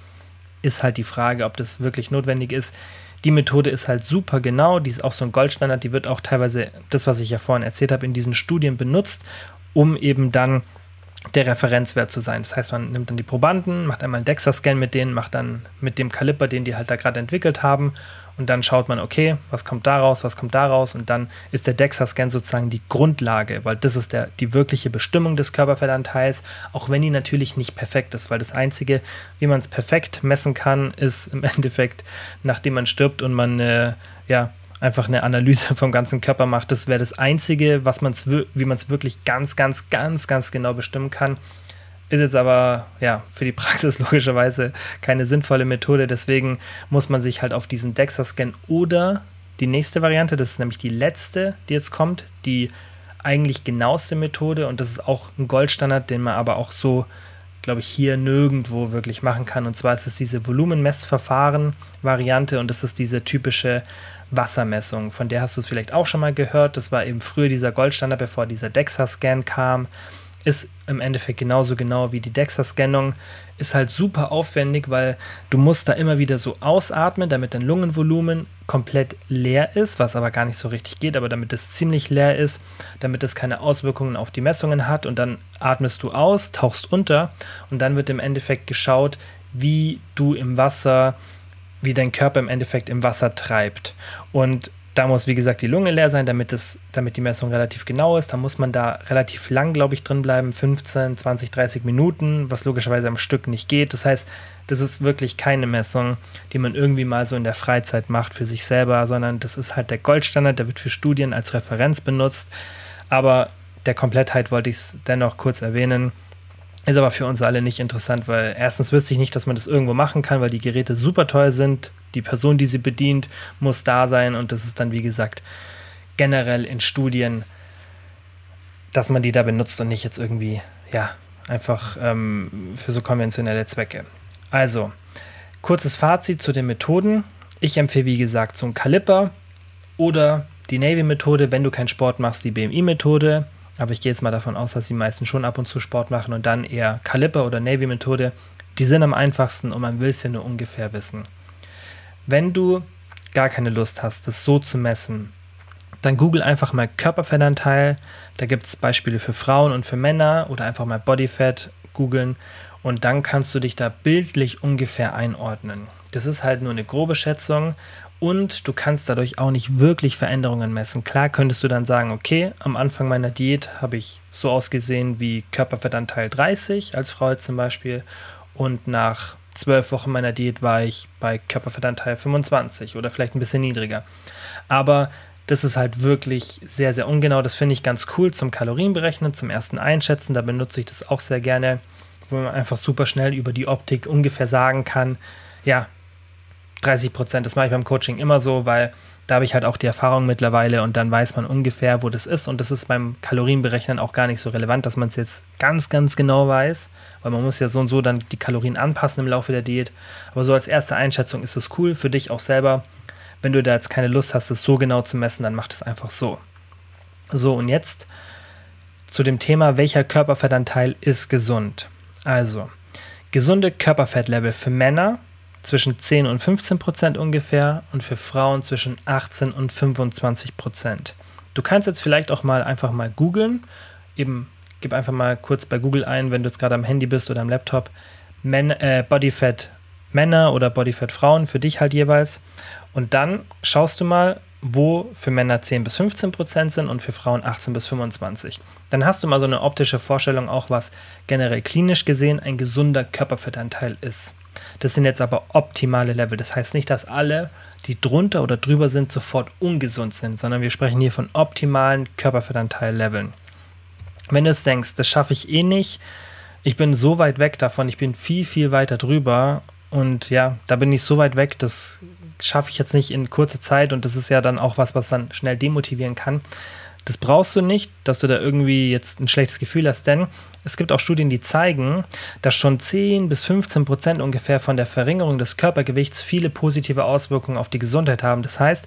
ist halt die Frage, ob das wirklich notwendig ist. Die Methode ist halt super genau, die ist auch so ein Goldstandard, die wird auch teilweise, das was ich ja vorhin erzählt habe, in diesen Studien benutzt, um eben dann der Referenzwert zu sein. Das heißt, man nimmt dann die Probanden, macht einmal einen DEXA-Scan mit denen, macht dann mit dem Kaliper, den die halt da gerade entwickelt haben und dann schaut man, okay, was kommt daraus, was kommt daraus und dann ist der DEXA-Scan sozusagen die Grundlage, weil das ist der, die wirkliche Bestimmung des Körperfettanteils, auch wenn die natürlich nicht perfekt ist, weil das Einzige, wie man es perfekt messen kann, ist im Endeffekt, nachdem man stirbt und man äh, ja, einfach eine Analyse vom ganzen Körper macht. Das wäre das Einzige, was man's, wie man es wirklich ganz, ganz, ganz, ganz genau bestimmen kann. Ist jetzt aber ja für die Praxis logischerweise keine sinnvolle Methode. Deswegen muss man sich halt auf diesen DEXA-Scan oder die nächste Variante, das ist nämlich die letzte, die jetzt kommt, die eigentlich genaueste Methode und das ist auch ein Goldstandard, den man aber auch so, glaube ich, hier nirgendwo wirklich machen kann. Und zwar ist es diese Volumenmessverfahren-Variante und das ist diese typische Wassermessung. Von der hast du es vielleicht auch schon mal gehört. Das war eben früher dieser Goldstandard, bevor dieser DEXA-Scan kam. Ist im Endeffekt genauso genau wie die DEXA-Scannung. Ist halt super aufwendig, weil du musst da immer wieder so ausatmen, damit dein Lungenvolumen komplett leer ist, was aber gar nicht so richtig geht, aber damit es ziemlich leer ist, damit es keine Auswirkungen auf die Messungen hat und dann atmest du aus, tauchst unter und dann wird im Endeffekt geschaut, wie du im Wasser wie dein Körper im Endeffekt im Wasser treibt. Und da muss, wie gesagt, die Lunge leer sein, damit, es, damit die Messung relativ genau ist. Da muss man da relativ lang, glaube ich, drin bleiben, 15, 20, 30 Minuten, was logischerweise am Stück nicht geht. Das heißt, das ist wirklich keine Messung, die man irgendwie mal so in der Freizeit macht für sich selber, sondern das ist halt der Goldstandard, der wird für Studien als Referenz benutzt. Aber der Komplettheit wollte ich es dennoch kurz erwähnen. Ist aber für uns alle nicht interessant, weil erstens wüsste ich nicht, dass man das irgendwo machen kann, weil die Geräte super teuer sind. Die Person, die sie bedient, muss da sein und das ist dann, wie gesagt, generell in Studien, dass man die da benutzt und nicht jetzt irgendwie, ja, einfach ähm, für so konventionelle Zwecke. Also, kurzes Fazit zu den Methoden. Ich empfehle, wie gesagt, so ein Kaliper oder die Navy-Methode, wenn du keinen Sport machst, die BMI-Methode. Aber ich gehe jetzt mal davon aus, dass die meisten schon ab und zu Sport machen und dann eher Kaliber oder Navy-Methode. Die sind am einfachsten und man will es ja nur ungefähr wissen. Wenn du gar keine Lust hast, das so zu messen, dann google einfach mal Körperfettanteil. Da gibt es Beispiele für Frauen und für Männer oder einfach mal Bodyfat googeln und dann kannst du dich da bildlich ungefähr einordnen. Das ist halt nur eine grobe Schätzung und du kannst dadurch auch nicht wirklich Veränderungen messen. Klar könntest du dann sagen, okay, am Anfang meiner Diät habe ich so ausgesehen wie Körperfettanteil 30 als Frau zum Beispiel und nach zwölf Wochen meiner Diät war ich bei Körperfettanteil 25 oder vielleicht ein bisschen niedriger. Aber das ist halt wirklich sehr, sehr ungenau. Das finde ich ganz cool zum Kalorienberechnen, zum ersten Einschätzen. Da benutze ich das auch sehr gerne, wo man einfach super schnell über die Optik ungefähr sagen kann, ja, 30 Prozent. Das mache ich beim Coaching immer so, weil da habe ich halt auch die Erfahrung mittlerweile und dann weiß man ungefähr, wo das ist. Und das ist beim Kalorienberechnen auch gar nicht so relevant, dass man es jetzt ganz, ganz genau weiß, weil man muss ja so und so dann die Kalorien anpassen im Laufe der Diät. Aber so als erste Einschätzung ist es cool für dich auch selber. Wenn du da jetzt keine Lust hast, es so genau zu messen, dann mach das einfach so. So, und jetzt zu dem Thema, welcher Körperfettanteil ist gesund. Also, gesunde Körperfettlevel für Männer zwischen 10 und 15 Prozent ungefähr und für Frauen zwischen 18 und 25 Prozent. Du kannst jetzt vielleicht auch mal einfach mal googeln, eben gib einfach mal kurz bei Google ein, wenn du jetzt gerade am Handy bist oder am Laptop, Men, äh, Bodyfat Männer oder Bodyfat Frauen für dich halt jeweils. Und dann schaust du mal, wo für Männer 10 bis 15 Prozent sind und für Frauen 18 bis 25. Dann hast du mal so eine optische Vorstellung auch, was generell klinisch gesehen ein gesunder Körperfettanteil ist. Das sind jetzt aber optimale Level. Das heißt nicht, dass alle, die drunter oder drüber sind, sofort ungesund sind, sondern wir sprechen hier von optimalen Körperfettanteil-Leveln. Wenn du es denkst, das schaffe ich eh nicht, ich bin so weit weg davon, ich bin viel, viel weiter drüber und ja, da bin ich so weit weg, das schaffe ich jetzt nicht in kurzer Zeit und das ist ja dann auch was, was dann schnell demotivieren kann. Das brauchst du nicht, dass du da irgendwie jetzt ein schlechtes Gefühl hast, denn es gibt auch Studien, die zeigen, dass schon 10 bis 15 Prozent ungefähr von der Verringerung des Körpergewichts viele positive Auswirkungen auf die Gesundheit haben. Das heißt,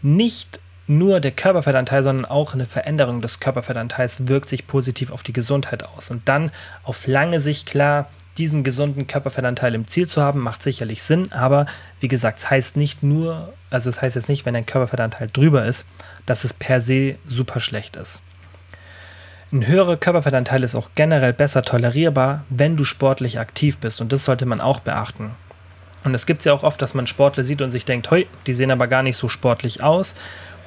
nicht nur der Körperfettanteil, sondern auch eine Veränderung des Körperfettanteils wirkt sich positiv auf die Gesundheit aus. Und dann auf lange Sicht klar, diesen gesunden Körperfettanteil im Ziel zu haben, macht sicherlich Sinn, aber wie gesagt, es heißt nicht nur, also es heißt jetzt nicht, wenn dein Körperfettanteil drüber ist, dass es per se super schlecht ist. Ein höherer Körperfettanteil ist auch generell besser tolerierbar, wenn du sportlich aktiv bist und das sollte man auch beachten. Und es gibt ja auch oft, dass man Sportler sieht und sich denkt, hey, die sehen aber gar nicht so sportlich aus.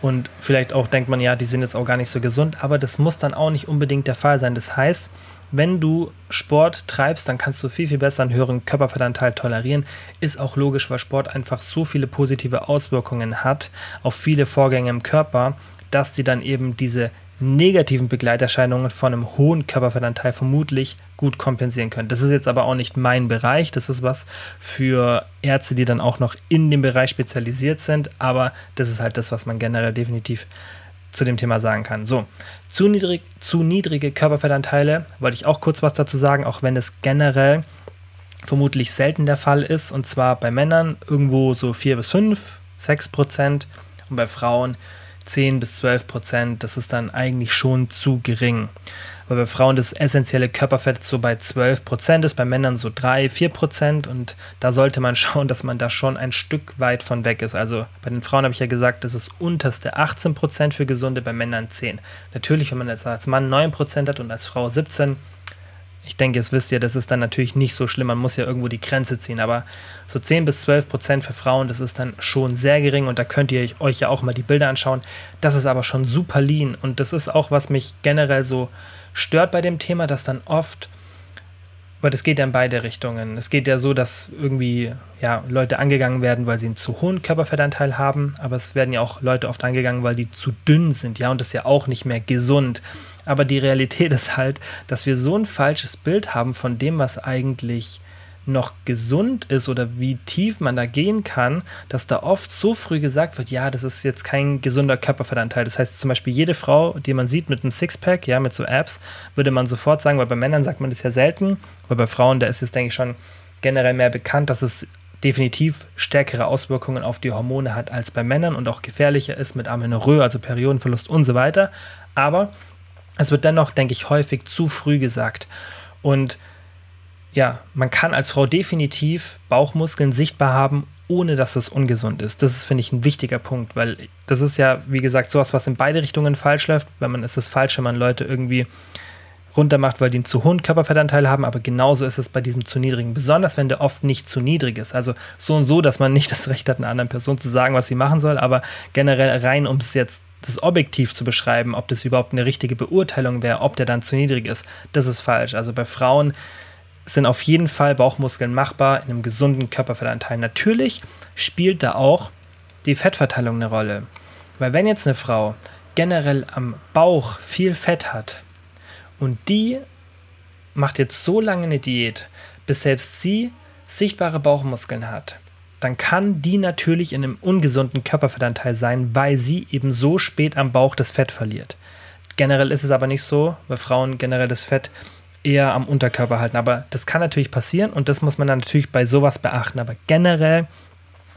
Und vielleicht auch denkt man, ja, die sind jetzt auch gar nicht so gesund, aber das muss dann auch nicht unbedingt der Fall sein. Das heißt, wenn du Sport treibst, dann kannst du viel, viel besser einen höheren Körperfettanteil tolerieren. Ist auch logisch, weil Sport einfach so viele positive Auswirkungen hat auf viele Vorgänge im Körper, dass die dann eben diese negativen Begleiterscheinungen von einem hohen Körperfettanteil vermutlich gut kompensieren können. Das ist jetzt aber auch nicht mein Bereich, das ist was für Ärzte, die dann auch noch in dem Bereich spezialisiert sind, aber das ist halt das, was man generell definitiv zu dem Thema sagen kann. So, zu, niedrig, zu niedrige Körperfettanteile wollte ich auch kurz was dazu sagen, auch wenn es generell vermutlich selten der Fall ist, und zwar bei Männern irgendwo so 4 bis 5, 6 Prozent und bei Frauen 10 bis 12 Prozent, das ist dann eigentlich schon zu gering. Weil bei Frauen das essentielle Körperfett so bei 12 Prozent ist, bei Männern so 3, 4 Prozent und da sollte man schauen, dass man da schon ein Stück weit von weg ist. Also bei den Frauen habe ich ja gesagt, das ist unterste 18 Prozent für Gesunde, bei Männern 10. Natürlich, wenn man jetzt als Mann 9 Prozent hat und als Frau 17, ich denke, jetzt wisst ihr, das ist dann natürlich nicht so schlimm. Man muss ja irgendwo die Grenze ziehen. Aber so 10 bis 12 Prozent für Frauen, das ist dann schon sehr gering. Und da könnt ihr euch ja auch mal die Bilder anschauen. Das ist aber schon super lean. Und das ist auch, was mich generell so stört bei dem Thema, dass dann oft weil das geht ja in beide Richtungen. Es geht ja so, dass irgendwie ja, Leute angegangen werden, weil sie einen zu hohen Körperfettanteil haben, aber es werden ja auch Leute oft angegangen, weil die zu dünn sind, ja, und das ist ja auch nicht mehr gesund. Aber die Realität ist halt, dass wir so ein falsches Bild haben von dem, was eigentlich noch gesund ist oder wie tief man da gehen kann, dass da oft so früh gesagt wird, ja, das ist jetzt kein gesunder Körperfettanteil. Das heißt zum Beispiel jede Frau, die man sieht mit einem Sixpack, ja, mit so Apps, würde man sofort sagen, weil bei Männern sagt man das ja selten, weil bei Frauen, da ist es, denke ich, schon generell mehr bekannt, dass es definitiv stärkere Auswirkungen auf die Hormone hat als bei Männern und auch gefährlicher ist mit Amenorrhoe, also Periodenverlust und so weiter. Aber es wird dennoch, denke ich, häufig zu früh gesagt. Und ja, man kann als Frau definitiv Bauchmuskeln sichtbar haben, ohne dass es ungesund ist. Das ist, finde ich, ein wichtiger Punkt, weil das ist ja, wie gesagt, sowas, was in beide Richtungen falsch läuft. Wenn man ist es falsch, wenn man Leute irgendwie runtermacht, weil die einen zu hohen Körperfettanteil haben, aber genauso ist es bei diesem zu niedrigen, besonders wenn der oft nicht zu niedrig ist. Also so und so, dass man nicht das Recht hat, einer anderen Person zu sagen, was sie machen soll, aber generell rein, um es jetzt das objektiv zu beschreiben, ob das überhaupt eine richtige Beurteilung wäre, ob der dann zu niedrig ist, das ist falsch. Also bei Frauen sind auf jeden Fall Bauchmuskeln machbar in einem gesunden Körperfettanteil. Natürlich spielt da auch die Fettverteilung eine Rolle. Weil wenn jetzt eine Frau generell am Bauch viel Fett hat und die macht jetzt so lange eine Diät, bis selbst sie sichtbare Bauchmuskeln hat, dann kann die natürlich in einem ungesunden Körperfettanteil sein, weil sie eben so spät am Bauch das Fett verliert. Generell ist es aber nicht so, weil Frauen generell das Fett eher am Unterkörper halten. Aber das kann natürlich passieren und das muss man dann natürlich bei sowas beachten. Aber generell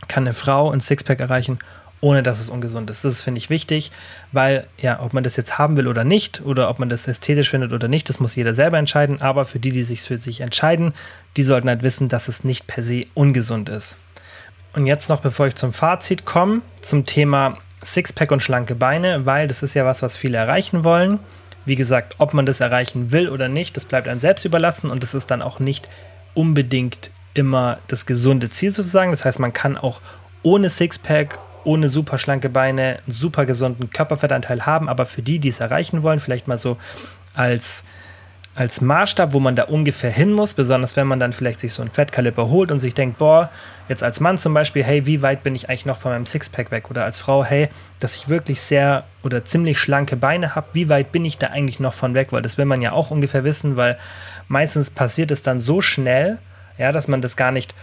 kann eine Frau ein Sixpack erreichen, ohne dass es ungesund ist. Das finde ich wichtig, weil ja, ob man das jetzt haben will oder nicht oder ob man das ästhetisch findet oder nicht, das muss jeder selber entscheiden. Aber für die, die sich für sich entscheiden, die sollten halt wissen, dass es nicht per se ungesund ist. Und jetzt noch, bevor ich zum Fazit komme, zum Thema Sixpack und schlanke Beine, weil das ist ja was, was viele erreichen wollen. Wie gesagt, ob man das erreichen will oder nicht, das bleibt einem selbst überlassen und das ist dann auch nicht unbedingt immer das gesunde Ziel sozusagen. Das heißt, man kann auch ohne Sixpack, ohne super schlanke Beine einen super gesunden Körperfettanteil haben, aber für die, die es erreichen wollen, vielleicht mal so als als Maßstab, wo man da ungefähr hin muss, besonders wenn man dann vielleicht sich so ein Fettkaliber holt und sich denkt, boah, jetzt als Mann zum Beispiel, hey, wie weit bin ich eigentlich noch von meinem Sixpack weg? Oder als Frau, hey, dass ich wirklich sehr oder ziemlich schlanke Beine habe, wie weit bin ich da eigentlich noch von weg? Weil das will man ja auch ungefähr wissen, weil meistens passiert es dann so schnell, ja, dass man das gar nicht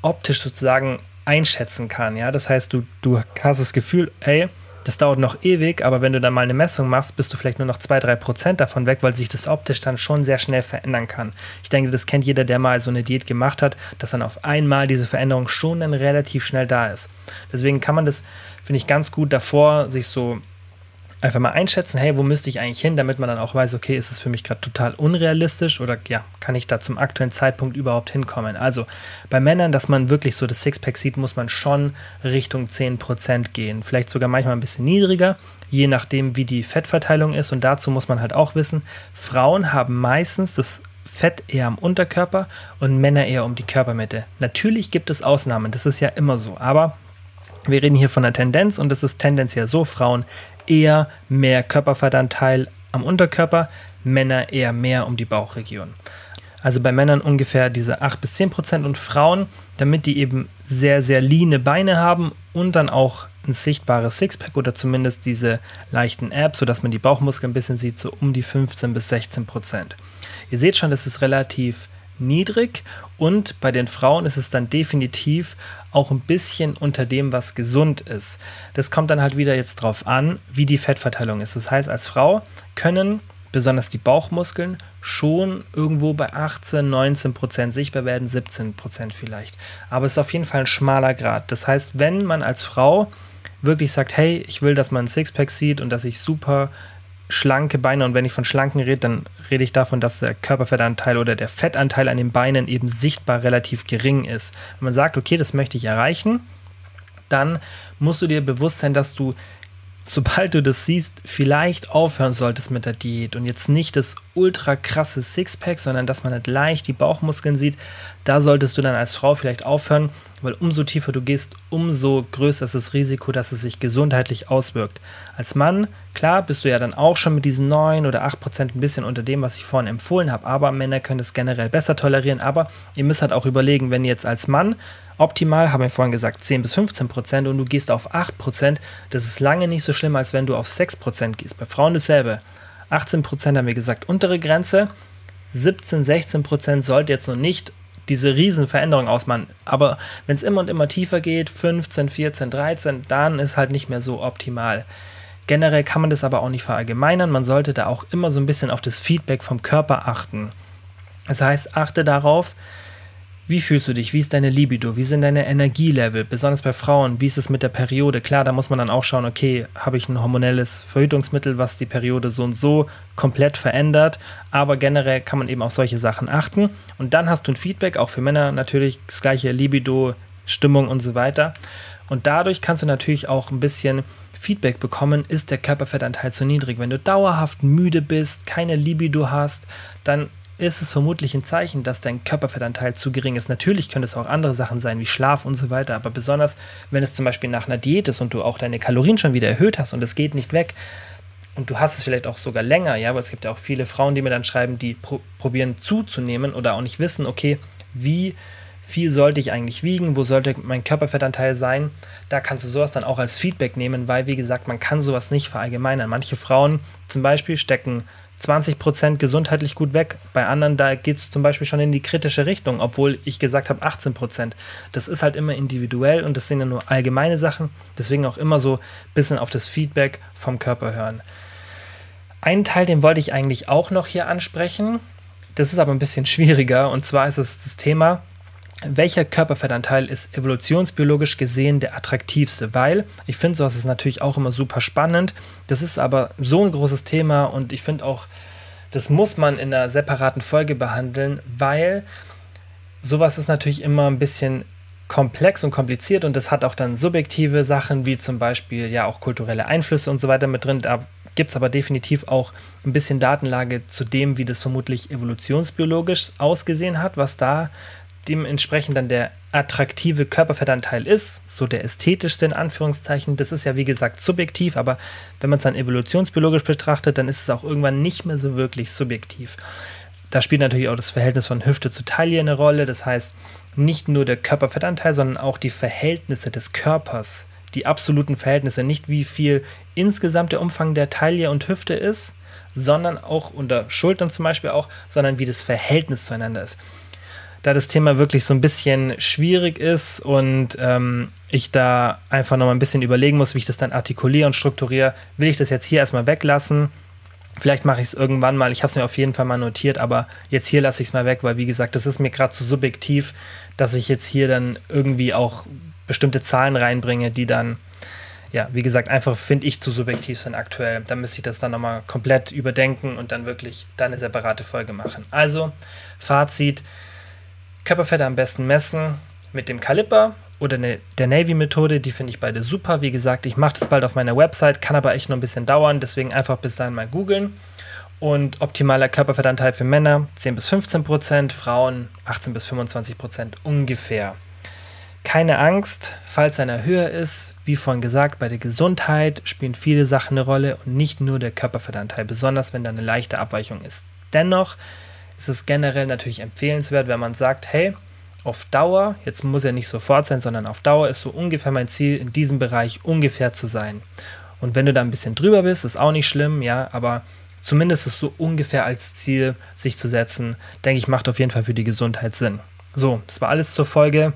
optisch sozusagen einschätzen kann. Ja, das heißt, du, du hast das Gefühl, ey, das dauert noch ewig, aber wenn du dann mal eine Messung machst, bist du vielleicht nur noch 2-3% davon weg, weil sich das optisch dann schon sehr schnell verändern kann. Ich denke, das kennt jeder, der mal so eine Diät gemacht hat, dass dann auf einmal diese Veränderung schon dann relativ schnell da ist. Deswegen kann man das, finde ich, ganz gut davor sich so einfach mal einschätzen, hey, wo müsste ich eigentlich hin, damit man dann auch weiß, okay, ist es für mich gerade total unrealistisch oder ja, kann ich da zum aktuellen Zeitpunkt überhaupt hinkommen? Also bei Männern, dass man wirklich so das Sixpack sieht, muss man schon Richtung 10% gehen. Vielleicht sogar manchmal ein bisschen niedriger, je nachdem, wie die Fettverteilung ist. Und dazu muss man halt auch wissen, Frauen haben meistens das Fett eher am Unterkörper und Männer eher um die Körpermitte. Natürlich gibt es Ausnahmen, das ist ja immer so, aber wir reden hier von der Tendenz und es ist tendenziell so, Frauen eher mehr Körperfettanteil am Unterkörper, Männer eher mehr um die Bauchregion. Also bei Männern ungefähr diese 8 bis 10 Prozent und Frauen, damit die eben sehr, sehr leane Beine haben und dann auch ein sichtbares Sixpack oder zumindest diese leichten Abs, sodass man die Bauchmuskeln ein bisschen sieht, so um die 15 bis 16 Prozent. Ihr seht schon, das ist relativ niedrig und bei den Frauen ist es dann definitiv auch ein bisschen unter dem, was gesund ist. Das kommt dann halt wieder jetzt drauf an, wie die Fettverteilung ist. Das heißt, als Frau können besonders die Bauchmuskeln, schon irgendwo bei 18, 19 Prozent sichtbar werden, 17 Prozent vielleicht. Aber es ist auf jeden Fall ein schmaler Grad. Das heißt, wenn man als Frau wirklich sagt, hey, ich will, dass man ein Sixpack sieht und dass ich super schlanke Beine und wenn ich von schlanken rede, dann rede ich davon, dass der Körperfettanteil oder der Fettanteil an den Beinen eben sichtbar relativ gering ist. Wenn man sagt, okay, das möchte ich erreichen, dann musst du dir bewusst sein, dass du sobald du das siehst, vielleicht aufhören solltest mit der Diät und jetzt nicht das ultra krasse Sixpack, sondern dass man halt leicht die Bauchmuskeln sieht, da solltest du dann als Frau vielleicht aufhören, weil umso tiefer du gehst, umso größer ist das Risiko, dass es sich gesundheitlich auswirkt. Als Mann, klar, bist du ja dann auch schon mit diesen 9 oder 8 Prozent ein bisschen unter dem, was ich vorhin empfohlen habe, aber Männer können das generell besser tolerieren, aber ihr müsst halt auch überlegen, wenn ihr jetzt als Mann Optimal, haben wir vorhin gesagt, 10 bis 15 Prozent und du gehst auf 8 Prozent. Das ist lange nicht so schlimm, als wenn du auf 6 Prozent gehst. Bei Frauen dasselbe. 18 Prozent haben wir gesagt, untere Grenze. 17, 16 Prozent sollte jetzt noch nicht diese Riesenveränderung ausmachen. Aber wenn es immer und immer tiefer geht, 15, 14, 13, dann ist halt nicht mehr so optimal. Generell kann man das aber auch nicht verallgemeinern. Man sollte da auch immer so ein bisschen auf das Feedback vom Körper achten. Das heißt, achte darauf, wie fühlst du dich? Wie ist deine Libido? Wie sind deine Energielevel? Besonders bei Frauen, wie ist es mit der Periode? Klar, da muss man dann auch schauen, okay, habe ich ein hormonelles Verhütungsmittel, was die Periode so und so komplett verändert. Aber generell kann man eben auf solche Sachen achten. Und dann hast du ein Feedback, auch für Männer natürlich das gleiche Libido, Stimmung und so weiter. Und dadurch kannst du natürlich auch ein bisschen Feedback bekommen, ist der Körperfettanteil zu niedrig. Wenn du dauerhaft müde bist, keine Libido hast, dann ist es vermutlich ein Zeichen, dass dein Körperfettanteil zu gering ist. Natürlich können es auch andere Sachen sein, wie Schlaf und so weiter, aber besonders, wenn es zum Beispiel nach einer Diät ist und du auch deine Kalorien schon wieder erhöht hast und es geht nicht weg, und du hast es vielleicht auch sogar länger, ja, aber es gibt ja auch viele Frauen, die mir dann schreiben, die pro probieren zuzunehmen oder auch nicht wissen, okay, wie viel sollte ich eigentlich wiegen, wo sollte mein Körperfettanteil sein, da kannst du sowas dann auch als Feedback nehmen, weil, wie gesagt, man kann sowas nicht verallgemeinern. Manche Frauen zum Beispiel stecken 20 Prozent gesundheitlich gut weg. Bei anderen, da geht es zum Beispiel schon in die kritische Richtung, obwohl ich gesagt habe 18 Prozent. Das ist halt immer individuell und das sind ja nur allgemeine Sachen. Deswegen auch immer so ein bisschen auf das Feedback vom Körper hören. Einen Teil, den wollte ich eigentlich auch noch hier ansprechen. Das ist aber ein bisschen schwieriger und zwar ist es das Thema welcher Körperfettanteil ist evolutionsbiologisch gesehen der attraktivste? Weil ich finde, sowas ist natürlich auch immer super spannend. Das ist aber so ein großes Thema und ich finde auch, das muss man in einer separaten Folge behandeln, weil sowas ist natürlich immer ein bisschen komplex und kompliziert und das hat auch dann subjektive Sachen wie zum Beispiel ja auch kulturelle Einflüsse und so weiter mit drin. Da gibt es aber definitiv auch ein bisschen Datenlage zu dem, wie das vermutlich evolutionsbiologisch ausgesehen hat, was da dementsprechend dann der attraktive Körperfettanteil ist, so der ästhetischste in Anführungszeichen, das ist ja wie gesagt subjektiv, aber wenn man es dann evolutionsbiologisch betrachtet, dann ist es auch irgendwann nicht mehr so wirklich subjektiv. Da spielt natürlich auch das Verhältnis von Hüfte zu Taille eine Rolle, das heißt nicht nur der Körperfettanteil, sondern auch die Verhältnisse des Körpers, die absoluten Verhältnisse, nicht wie viel insgesamt der Umfang der Taille und Hüfte ist, sondern auch unter Schultern zum Beispiel auch, sondern wie das Verhältnis zueinander ist da das Thema wirklich so ein bisschen schwierig ist und ähm, ich da einfach noch mal ein bisschen überlegen muss, wie ich das dann artikuliere und strukturiere, will ich das jetzt hier erstmal weglassen. Vielleicht mache ich es irgendwann mal. Ich habe es mir auf jeden Fall mal notiert, aber jetzt hier lasse ich es mal weg, weil wie gesagt, das ist mir gerade zu subjektiv, dass ich jetzt hier dann irgendwie auch bestimmte Zahlen reinbringe, die dann, ja, wie gesagt, einfach finde ich zu subjektiv sind aktuell. Da müsste ich das dann nochmal komplett überdenken und dann wirklich dann eine separate Folge machen. Also, Fazit Körperfett am besten messen mit dem Kaliper oder ne, der Navy-Methode, die finde ich beide super. Wie gesagt, ich mache das bald auf meiner Website, kann aber echt noch ein bisschen dauern, deswegen einfach bis dahin mal googeln. Und optimaler Körperfettanteil für Männer 10 bis 15 Prozent, Frauen 18 bis 25 Prozent ungefähr. keine Angst, falls einer höher ist. Wie vorhin gesagt, bei der Gesundheit spielen viele Sachen eine Rolle und nicht nur der Körperfettanteil, besonders wenn da eine leichte Abweichung ist. Dennoch ist es generell natürlich empfehlenswert, wenn man sagt, hey, auf Dauer, jetzt muss er nicht sofort sein, sondern auf Dauer ist so ungefähr mein Ziel, in diesem Bereich ungefähr zu sein. Und wenn du da ein bisschen drüber bist, ist auch nicht schlimm, ja, aber zumindest ist so ungefähr als Ziel sich zu setzen, denke ich, macht auf jeden Fall für die Gesundheit Sinn. So, das war alles zur Folge.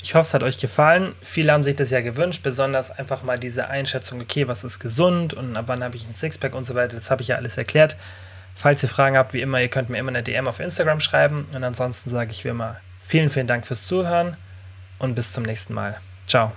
Ich hoffe, es hat euch gefallen. Viele haben sich das ja gewünscht, besonders einfach mal diese Einschätzung, okay, was ist gesund und ab wann habe ich ein Sixpack und so weiter. Das habe ich ja alles erklärt. Falls ihr Fragen habt, wie immer, ihr könnt mir immer eine DM auf Instagram schreiben. Und ansonsten sage ich wie immer vielen, vielen Dank fürs Zuhören und bis zum nächsten Mal. Ciao.